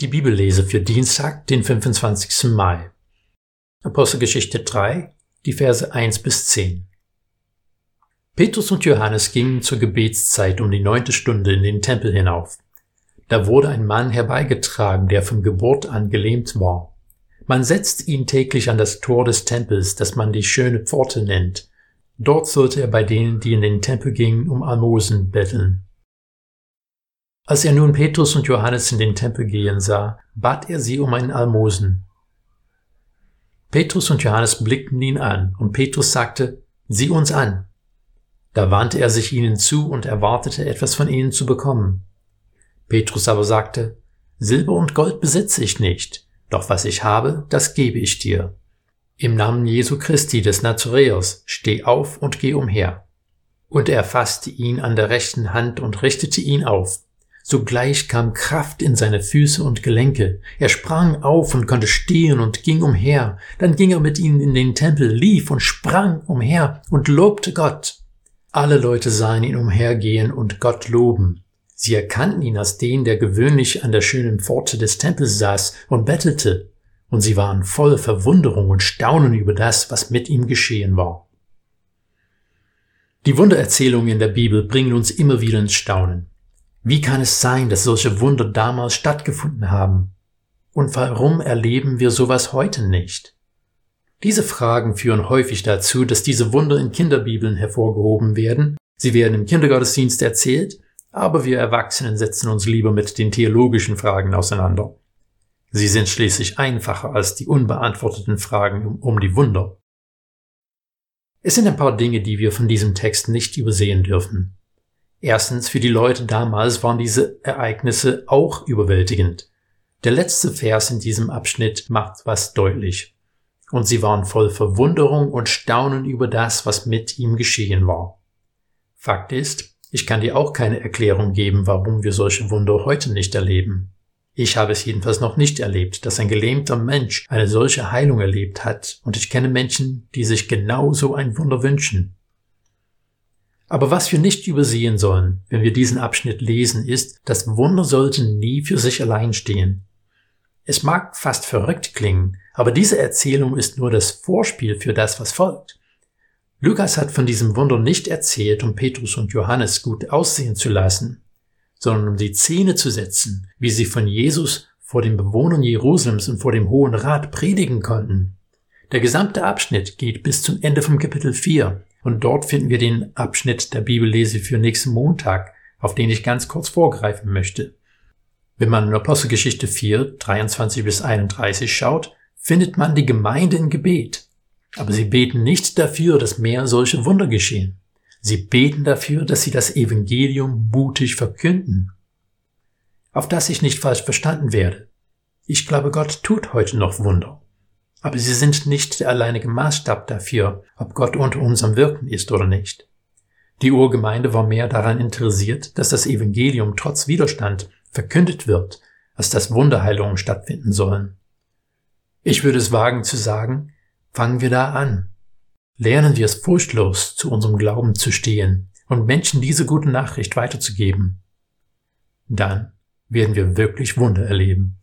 Die Bibellese für Dienstag, den 25. Mai. Apostelgeschichte 3, die Verse 1 bis 10. Petrus und Johannes gingen zur Gebetszeit um die neunte Stunde in den Tempel hinauf. Da wurde ein Mann herbeigetragen, der von Geburt an gelähmt war. Man setzt ihn täglich an das Tor des Tempels, das man die schöne Pforte nennt. Dort sollte er bei denen, die in den Tempel gingen, um Almosen betteln. Als er nun Petrus und Johannes in den Tempel gehen sah, bat er sie um einen Almosen. Petrus und Johannes blickten ihn an, und Petrus sagte, Sieh uns an. Da wandte er sich ihnen zu und erwartete etwas von ihnen zu bekommen. Petrus aber sagte, Silber und Gold besitze ich nicht, doch was ich habe, das gebe ich dir. Im Namen Jesu Christi des Nazareers steh auf und geh umher. Und er fasste ihn an der rechten Hand und richtete ihn auf. Sogleich kam Kraft in seine Füße und Gelenke. Er sprang auf und konnte stehen und ging umher. Dann ging er mit ihnen in den Tempel, lief und sprang umher und lobte Gott. Alle Leute sahen ihn umhergehen und Gott loben. Sie erkannten ihn als den, der gewöhnlich an der schönen Pforte des Tempels saß und bettelte, und sie waren voll Verwunderung und Staunen über das, was mit ihm geschehen war. Die Wundererzählungen in der Bibel bringen uns immer wieder ins Staunen. Wie kann es sein, dass solche Wunder damals stattgefunden haben? Und warum erleben wir sowas heute nicht? Diese Fragen führen häufig dazu, dass diese Wunder in Kinderbibeln hervorgehoben werden. Sie werden im Kindergottesdienst erzählt, aber wir Erwachsenen setzen uns lieber mit den theologischen Fragen auseinander. Sie sind schließlich einfacher als die unbeantworteten Fragen um, die Wunder. Es sind ein paar Dinge, die wir von diesem Text nicht übersehen dürfen. Erstens, für die Leute damals waren diese Ereignisse auch überwältigend. Der letzte Vers in diesem Abschnitt macht was deutlich. Und sie waren voll Verwunderung und Staunen über das, was mit ihm geschehen war. Fakt ist, ich kann dir auch keine Erklärung geben, warum wir solche Wunder heute nicht erleben. Ich habe es jedenfalls noch nicht erlebt, dass ein gelähmter Mensch eine solche Heilung erlebt hat, und ich kenne Menschen, die sich genau so ein Wunder wünschen. Aber was wir nicht übersehen sollen, wenn wir diesen Abschnitt lesen, ist, dass Wunder sollten nie für sich allein stehen. Es mag fast verrückt klingen, aber diese Erzählung ist nur das Vorspiel für das, was folgt. Lukas hat von diesem Wunder nicht erzählt, um Petrus und Johannes gut aussehen zu lassen, sondern um die Szene zu setzen, wie sie von Jesus vor den Bewohnern Jerusalems und vor dem Hohen Rat predigen konnten. Der gesamte Abschnitt geht bis zum Ende vom Kapitel 4 und dort finden wir den Abschnitt der Bibellese für nächsten Montag, auf den ich ganz kurz vorgreifen möchte. Wenn man in Apostelgeschichte 4, 23 bis 31 schaut, findet man die Gemeinde in Gebet. Aber sie beten nicht dafür, dass mehr solche Wunder geschehen. Sie beten dafür, dass sie das Evangelium mutig verkünden. Auf das ich nicht falsch verstanden werde. Ich glaube, Gott tut heute noch Wunder. Aber sie sind nicht der alleinige Maßstab dafür, ob Gott unter unserem Wirken ist oder nicht. Die Urgemeinde war mehr daran interessiert, dass das Evangelium trotz Widerstand verkündet wird, als dass Wunderheilungen stattfinden sollen. Ich würde es wagen zu sagen, fangen wir da an. Lernen wir es furchtlos, zu unserem Glauben zu stehen und Menschen diese gute Nachricht weiterzugeben. Dann werden wir wirklich Wunder erleben.